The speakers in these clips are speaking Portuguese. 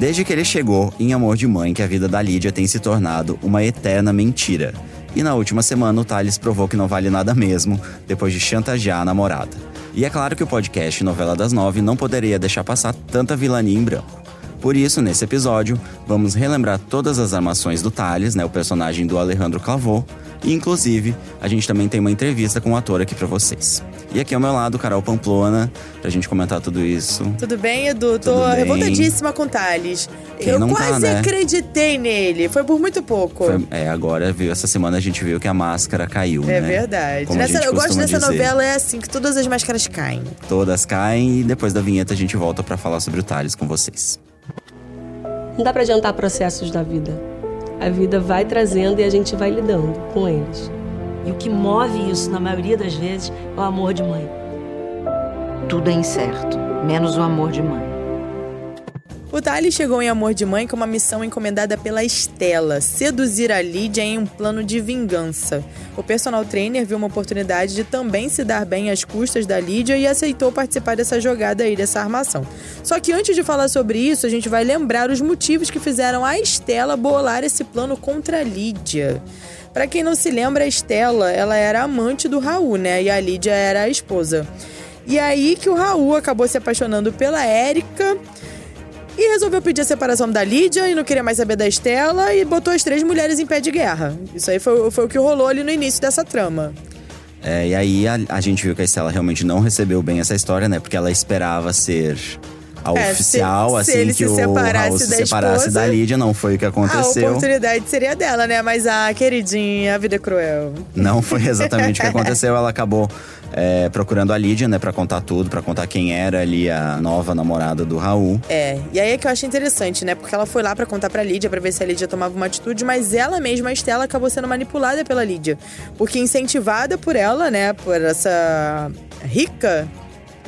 Desde que ele chegou em Amor de Mãe, que a vida da Lídia tem se tornado uma eterna mentira. E na última semana, o Thales provou que não vale nada mesmo, depois de chantagear a namorada. E é claro que o podcast Novela das Nove não poderia deixar passar tanta vilania em branco. Por isso, nesse episódio, vamos relembrar todas as armações do Thales, né, o personagem do Alejandro Clavô, e inclusive, a gente também tem uma entrevista com o ator aqui para vocês. E aqui ao meu lado, Carol Pamplona, pra gente comentar tudo isso. Tudo bem, Edu? Tô Tudo bem. revoltadíssima com o Thales. Quem Eu não tá, quase né? acreditei nele. Foi por muito pouco. Foi- é, agora viu, essa semana a gente viu que a máscara caiu, É né? verdade. Como Nessa- eu gosto dessa dizer. novela, é assim, que todas as máscaras caem. Todas caem e depois da vinheta a gente volta pra falar sobre o Thales com vocês. Não dá pra adiantar processos da vida. A vida vai trazendo e a gente vai lidando com eles. E o que move isso, na maioria das vezes, é o amor de mãe. Tudo é incerto, menos o amor de mãe. O Thales chegou em Amor de Mãe com uma missão encomendada pela Estela, seduzir a Lídia em um plano de vingança. O personal trainer viu uma oportunidade de também se dar bem às custas da Lídia e aceitou participar dessa jogada aí, dessa armação. Só que antes de falar sobre isso, a gente vai lembrar os motivos que fizeram a Estela bolar esse plano contra a Lídia. Pra quem não se lembra, a Estela, ela era amante do Raul, né? E a Lídia era a esposa. E aí que o Raul acabou se apaixonando pela Érica e resolveu pedir a separação da Lídia e não queria mais saber da Estela e botou as três mulheres em pé de guerra. Isso aí foi, foi o que rolou ali no início dessa trama. É, e aí a, a gente viu que a Estela realmente não recebeu bem essa história, né? Porque ela esperava ser a É, se- oficial, se assim ele que se separasse Raul se da separasse esposa, da Lídia, não foi o que A aconteceu. oportunidade seria dela, né? Mas a queridinha, a vida é cruel. Não foi exatamente o que aconteceu. Ela acabou é, procurando a Lídia, né, pra contar tudo, pra contar quem era ali a nova namorada do Raul. É, e aí é que eu acho interessante, né? Porque ela foi lá pra contar pra Lídia, pra ver se a Lídia tomava uma atitude, mas ela mesma, a Estela, acabou sendo manipulada pela Lídia. Porque incentivada por ela, né? Por essa rica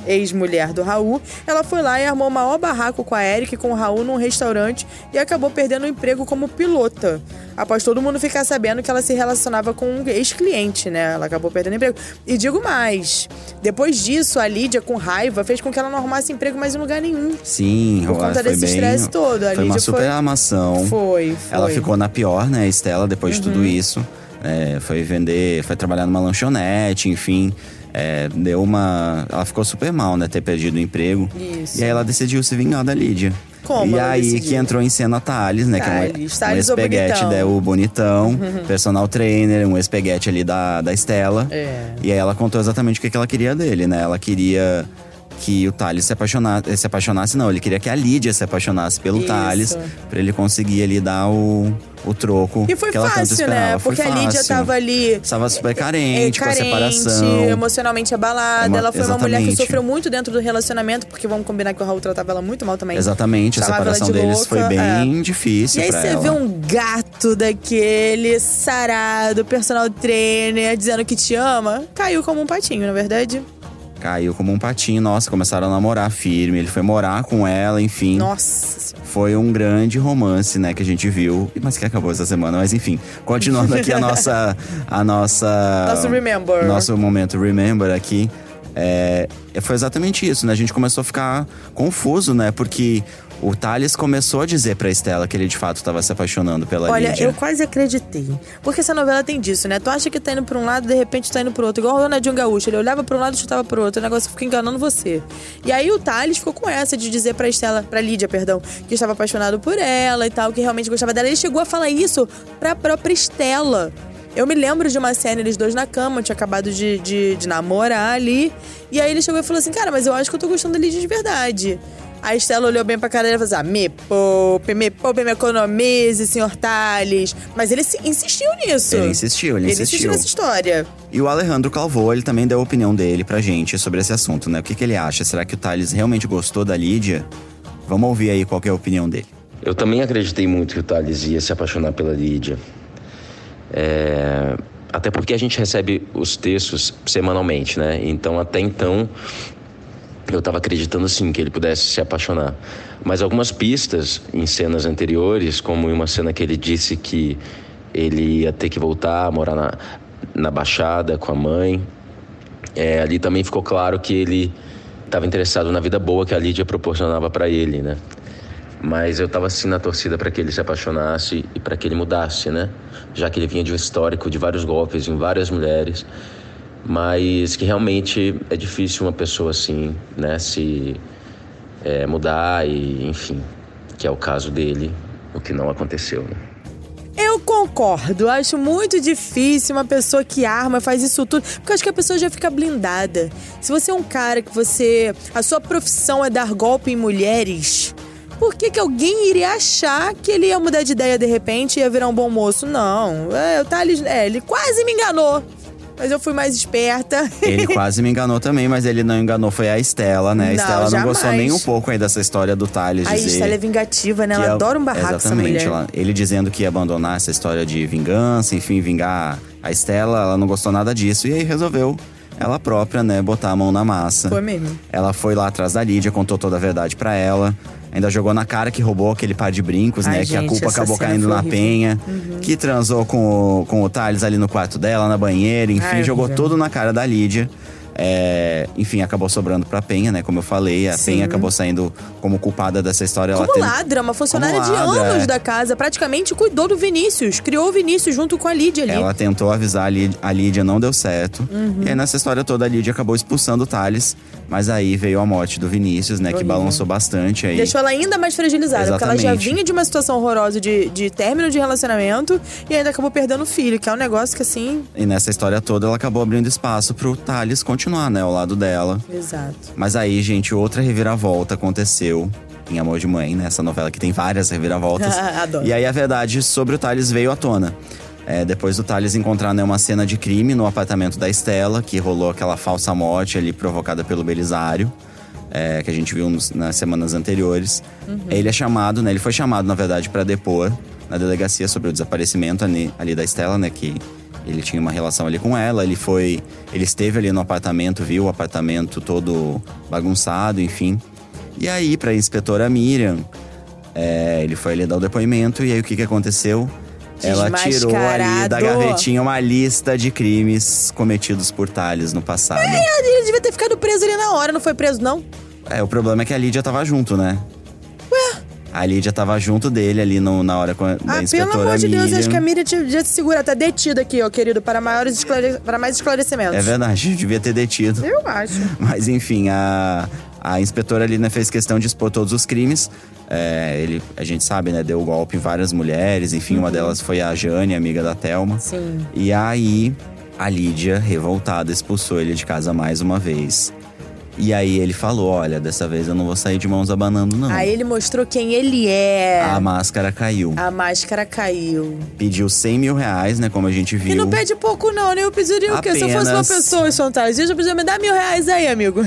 ex-mulher do Raul, ela foi lá e armou o maior barraco com a Eric e com o Raul num restaurante e acabou perdendo o emprego como pilota. Após todo mundo ficar sabendo que ela se relacionava com um ex-cliente, né? Ela acabou perdendo o emprego. E digo mais, depois disso, a Lídia, com raiva, fez com que ela não arrumasse emprego mais em lugar nenhum. Sim, Por conta foi desse estresse todo, a foi uma Lídia super foi- armação. Foi, foi. Uhum. Ela ficou na pior, né, Estela, depois de tudo isso. É, foi vender, foi trabalhar numa lanchonete, enfim. É, deu uma. Ela ficou super mal, né? Ter perdido o emprego. Isso. E aí ela decidiu se vingar da Lídia. Como E aí decidiu? que entrou em cena Thales, né? Thales, que é um, um Thales espeguete bonitão. né, o bonitão, personal trainer, um espeguete ali da, da Estela. É. E aí ela contou exatamente o que, que ela queria dele, né? Ela queria que o Thales se apaixonasse, se apaixonasse, não, ele queria que a Lídia se apaixonasse pelo Isso. Thales, pra ele conseguir ali dar o, o troco E foi que ela tanto fácil, esperava. né? Foi Porque a Lídia fácil. tava ali. Estava super é, carente, com a carente, separação. emocionalmente abalada. Ela foi uma mulher que exatamente. sofreu muito dentro do relacionamento, porque vamos combinar que o Raul tratava ela muito mal também. Exatamente, a Chamava separação de deles louca, foi bem é. difícil E aí você ela. vê um gato daquele, sarado, personal trainer, dizendo que te ama, caiu como um patinho, na verdade. Caiu como um patinho, nossa, começaram a namorar firme. Ele foi morar com ela, enfim. Nossa. Foi um grande romance, né, que a gente viu, mas que acabou essa semana. Mas enfim, continuando aqui a nossa. A nossa Nosso Remember. Nosso momento Remember aqui. É, foi exatamente isso, né? A gente começou a ficar confuso, né? Porque o Thales começou a dizer pra Estela que ele de fato estava se apaixonando pela Olha, Lídia. eu quase acreditei. Porque essa novela tem disso, né? Tu acha que tá indo pra um lado, de repente tá indo pro outro. Igual o Ronaldinho Gaúcho. Ele olhava pra um lado e chutava pro outro. O negócio fica enganando você. E aí o Thales ficou com essa de dizer pra Estela, pra Lídia, perdão, que estava apaixonado por ela e tal, que realmente gostava dela. Ele chegou a falar isso pra própria Estela. Eu me lembro de uma cena, eles dois na cama, tinha acabado de, de, de namorar ali. E aí ele chegou e falou assim: Cara, mas eu acho que eu tô gostando da Lídia de verdade. A Estela olhou bem pra cara dele e falou assim: ah, me poupe, me poupe, me economize, senhor Thales. Mas ele se- insistiu nisso. Ele insistiu, ele Ele insistiu. insistiu nessa história. E o Alejandro Calvo, ele também deu a opinião dele pra gente sobre esse assunto, né? O que, que ele acha? Será que o Thales realmente gostou da Lídia? Vamos ouvir aí qual que é a opinião dele. Eu também acreditei muito que o Thales ia se apaixonar pela Lídia. É, Até porque a gente recebe os textos semanalmente, né? Então, até então, eu estava acreditando sim que ele pudesse se apaixonar. Mas algumas pistas em cenas anteriores, como em uma cena que ele disse que ele ia ter que voltar a morar na, na Baixada com a mãe, é, ali também ficou claro que ele estava interessado na vida boa que a Lídia proporcionava para ele, né? Mas eu tava assim na torcida para que ele se apaixonasse e para que ele mudasse, né? Já que ele vinha de um histórico de vários golpes em várias mulheres, mas que realmente é difícil uma pessoa assim, né, se é, mudar e, enfim, que é o caso dele, o que não aconteceu, né? Eu concordo, acho muito difícil uma pessoa que arma, faz isso tudo, porque acho que a pessoa já fica blindada. Se você é um cara que você. A sua profissão é dar golpe em mulheres, por que, que alguém iria achar que ele ia mudar de ideia de repente e ia virar um bom moço? Não. É, o Thales, é, ele quase me enganou. Mas eu fui mais esperta. Ele quase me enganou também, mas ele não enganou, foi a Estela, né? A Não, Estela não gostou nem um pouco aí dessa história do Thales A. Estela é vingativa, né? Ela é- adora um barraco, Exatamente. ela- ele dizendo que ia abandonar essa história de vingança, enfim, vingar a Estela, ela não gostou nada disso. E aí resolveu, ela própria, né, botar a mão na massa. Foi mesmo. Ela foi lá atrás da Lídia, contou toda a verdade pra ela. Ainda jogou na cara que roubou aquele par de brincos, Ai, né? que a gente, culpa acabou caindo na horrível. penha. Que transou com o, com o Thales ali no quarto dela, na banheira. Enfim, Ai, jogou horrível. tudo na cara da Lídia. É, enfim, acabou sobrando pra Penha, né? Como eu falei, a Sim. Penha acabou saindo como culpada dessa história. ela Como teve- ladra, uma funcionária de ladra, anos é. da casa. Praticamente cuidou do Vinícius. Criou o Vinícius junto com a Lídia ali. Ela tentou avisar a Lídia, a Lídia não deu certo. Uhum. E aí nessa história toda a Lídia acabou expulsando o Thales. Mas aí veio a morte do Vinícius, né? Que balançou bastante aí. Deixou ela ainda mais fragilizada, porque ela já Exatamente. vinha de uma situação horrorosa de, de término de relacionamento e ainda acabou perdendo o filho, que é um negócio que assim. E nessa história toda ela acabou abrindo espaço pro Thales continuar, né? Ao lado dela. Exato. Mas aí, gente, outra reviravolta aconteceu em Amor de Mãe, né? Essa novela que tem várias reviravoltas. Adoro. E aí a verdade sobre o Thales veio à tona. É, depois do Thales encontrar né, uma cena de crime no apartamento da Estela, que rolou aquela falsa morte ali provocada pelo Belisário. é, que a gente viu nos- nas semanas anteriores. Ele é chamado, né? Ele foi chamado, na verdade, para depor na delegacia sobre o desaparecimento ali, ali da Estela, né? Que ele tinha uma relação ali com ela. Ele foi. Ele esteve ali no apartamento, viu o apartamento todo bagunçado, enfim. E aí, pra inspetora Miriam, é, ele foi ali dar o depoimento. E aí, o que, que aconteceu? Ela tirou ali da gavetinha uma lista de crimes cometidos por Thales no passado. Ele devia ter ficado preso ali na hora, não foi preso, não? É, o problema é que a Lídia tava junto, né? Ué? A Lídia tava junto dele ali no- na hora com a, da Ah, pelo inspetora amor de Deus, Miriam. acho que a Miriam devia se segurar. Tá detida aqui, ó, querido, para, maiores esclare... para mais esclarecimentos. É verdade, devia ter detido. Eu acho. Mas enfim, a, a inspetora ali né, fez questão de expor todos os crimes. É, ele, a gente sabe, né? Deu golpe em várias mulheres. Enfim, uma delas foi a Jane, amiga da Thelma. Uhum. Sim. E aí, a Lídia, revoltada, expulsou ele de casa mais uma vez. E aí ele falou: Olha, dessa vez eu não vou sair de mãos abanando, não. Aí ele mostrou quem ele é. A máscara caiu. A máscara caiu. Pediu 100 mil reais, né? Como a gente viu. E não pede pouco, não, né? Eu pediria o quê? Se eu fosse uma Apenas- pessoa em fantasia, eu podia me dar mil reais aí, amigo.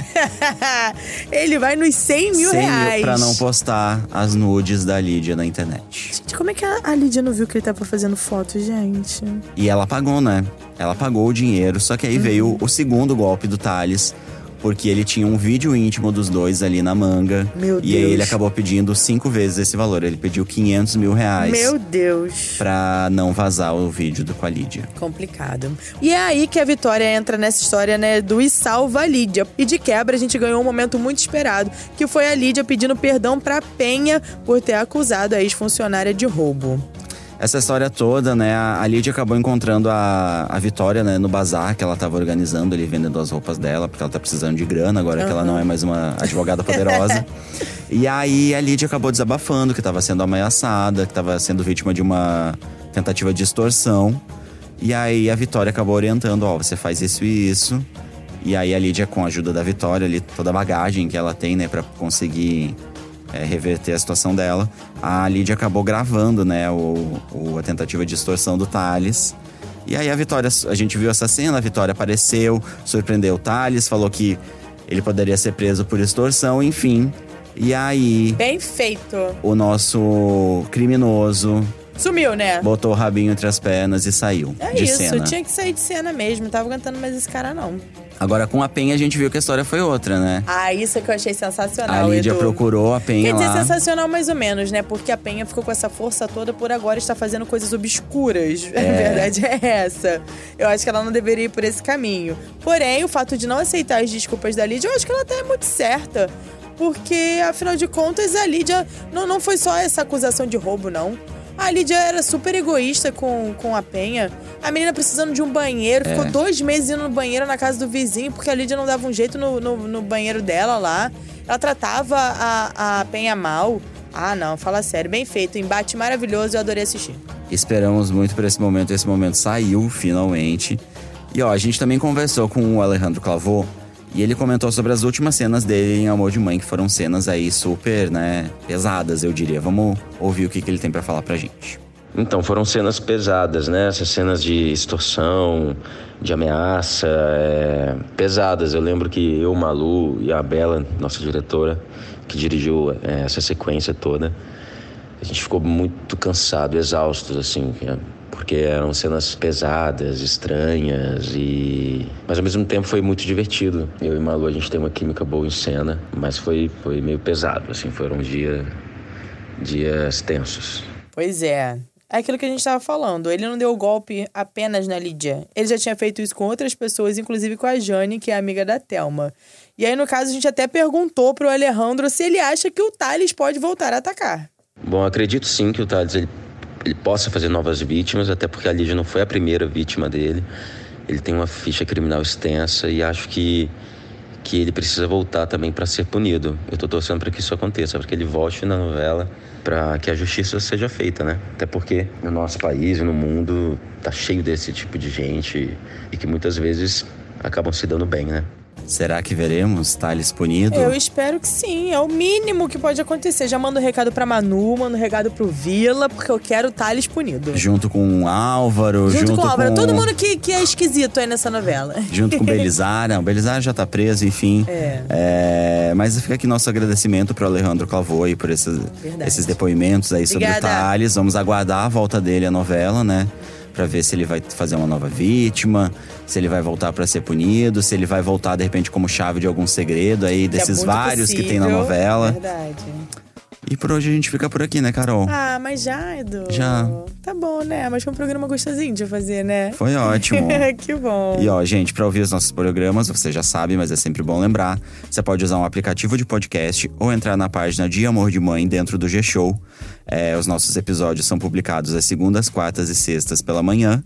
ele vai nos 100 mil 100 reais. mil pra não postar as nudes da Lídia na internet. Gente, como é que a Lídia não viu que ele tava fazendo foto, gente? E ela pagou, né? Ela pagou o dinheiro, só que aí veio o segundo golpe do Thales. Porque ele tinha um vídeo íntimo dos dois ali na manga. Meu E aí Deus. ele acabou pedindo cinco vezes esse valor. Ele pediu 500 mil reais Meu Deus. pra não vazar o vídeo do com a Lídia. Complicado. E é aí que a Vitória entra nessa história, né, do e salva a Lídia. E de quebra a gente ganhou um momento muito esperado, que foi a Lídia pedindo perdão pra Penha por ter acusado a ex-funcionária de roubo. Essa história toda, né? A Lídia acabou encontrando a, a Vitória, né, no bazar que ela tava organizando ali, vendendo as roupas dela, porque ela tá precisando de grana agora que ela não é mais uma advogada poderosa. e aí a Lídia acabou desabafando que tava sendo ameaçada, que tava sendo vítima de uma tentativa de extorsão. E aí a Vitória acabou orientando, ó, você faz isso e isso. E aí a Lídia, com a ajuda da Vitória, ali, toda a bagagem que ela tem, né, pra conseguir é, reverter a situação dela, a Lídia acabou gravando, né, o, o- a tentativa de extorsão do Thales. E aí a Vitória, a gente viu essa cena, a Vitória apareceu, surpreendeu o Thales, falou que ele poderia ser preso por extorsão, enfim. E aí Bem feito. o nosso criminoso Sumiu, né? botou o rabinho entre as pernas e saiu É de isso, cena. tinha que sair de cena mesmo. Tava aguentando mais esse cara, não. Agora com a Penha a gente viu que a história foi outra, né? Ah, isso é que eu achei A sensacional, Lídia Edu. procurou a Penha Quer dizer, lá. sensacional mais ou menos, né? Porque a Penha ficou com essa força toda por agora está fazendo coisas obscuras. A verdade é essa. Eu acho que ela não deveria ir por esse caminho. Porém, o fato de não aceitar as desculpas da Lídia, eu acho que ela tá muito certa. Porque, afinal de contas, a Lídia não, não foi só essa acusação de roubo, não. A Lídia era super egoísta com, com a Penha. A menina precisando de um banheiro, ficou dois meses indo no banheiro na casa do vizinho, porque a Lídia não dava um jeito no, no, no banheiro dela lá. Ela tratava a, a Penha mal. Ah, não, fala sério. Bem feito. Embate maravilhoso, eu adorei assistir. Esperamos muito por esse momento. Esse momento saiu finalmente. E ó, a gente também conversou com o Alejandro Clavô e ele comentou sobre as últimas cenas dele em Amor de Mãe, que foram cenas aí super, né, pesadas, eu diria. Vamos ouvir o que, que ele tem para falar pra gente. Então, foram cenas pesadas, né? Essas cenas de extorsão, de ameaça, é, pesadas. Eu lembro que eu, Malu e a Bela, nossa diretora, que dirigiu é, essa sequência toda, a gente ficou muito cansado, exaustos, assim, porque eram cenas pesadas, estranhas e mas ao mesmo tempo foi muito divertido. Eu e Malu a gente tem uma química boa em cena, mas foi foi meio pesado, assim, foram dia, dias tensos. Pois é. É aquilo que a gente estava falando. Ele não deu o golpe apenas na Lídia. Ele já tinha feito isso com outras pessoas, inclusive com a Jane, que é amiga da Thelma. E aí, no caso, a gente até perguntou pro Alejandro se ele acha que o Thales pode voltar a atacar. Bom, acredito sim que o Thales ele ele possa fazer novas vítimas, até porque a Lídia não foi a primeira vítima dele. Ele tem uma ficha criminal extensa e acho que que ele precisa voltar também para ser punido. Eu estou torcendo para que isso aconteça, para que ele volte na novela, para que a justiça seja feita, né? Até porque no nosso país e no mundo tá cheio desse tipo de gente e que muitas vezes acabam se dando bem, né? Será que veremos Thales punido? Eu espero que sim, é o mínimo que pode acontecer. Já mando um recado pra Manu, mando um recado pro Vila, porque eu quero Thales punido. Junto com o Álvaro, junto, junto com o Álvaro. com- Todo mundo que, que é esquisito aí nessa novela. Junto com o Belizar. Não, o Belizar já tá preso, enfim. É. É, mas fica aqui nosso agradecimento pro Alejandro Clavô aí por esses, Verdade. esses depoimentos aí sobre o. Thales. Vamos aguardar a volta dele à novela, né? Pra ver se ele vai fazer uma nova vítima, se ele vai voltar pra ser punido, se ele vai voltar de repente como chave de algum segredo aí é desses muito vários que tem na possível. novela. Verdade. E por hoje a gente fica por aqui, né, Carol? Ah, mas já, Edu. Já. Tá bom, né? Mas foi um programa gostosinho de fazer, né? Foi ótimo. que bom. E ó, gente, para ouvir os nossos programas, você já sabe, mas é sempre bom lembrar. Você pode usar um aplicativo de podcast ou entrar na página de Amor de Mãe dentro do G-Show. É, os nossos episódios são publicados às segundas, quartas e sextas pela manhã.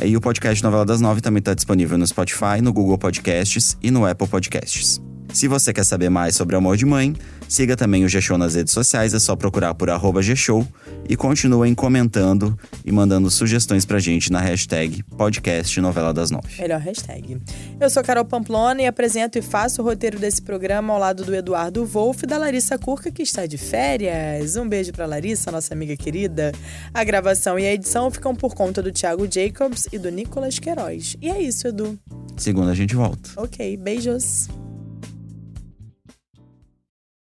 É, E o podcast Novela das Nove também está disponível no Spotify, no Google Podcasts e no Apple Podcasts. Se você quer saber mais sobre Amor de Mãe, siga também o G-Show nas redes sociais, é só procurar por arroba G-Show e continuem comentando e mandando sugestões pra gente na hashtag podcast Novela das Nove. Melhor hashtag. Eu sou Carol Pamplona e apresento e faço o roteiro desse programa ao lado do Eduardo Wolff e da Larissa Curca, que está de férias. Um beijo pra Larissa, nossa amiga querida. A gravação e a edição ficam por conta do Thiago Jacobs e do Nicolas Queiroz. E é isso, Edu. Segunda a gente volta. Ok, beijos.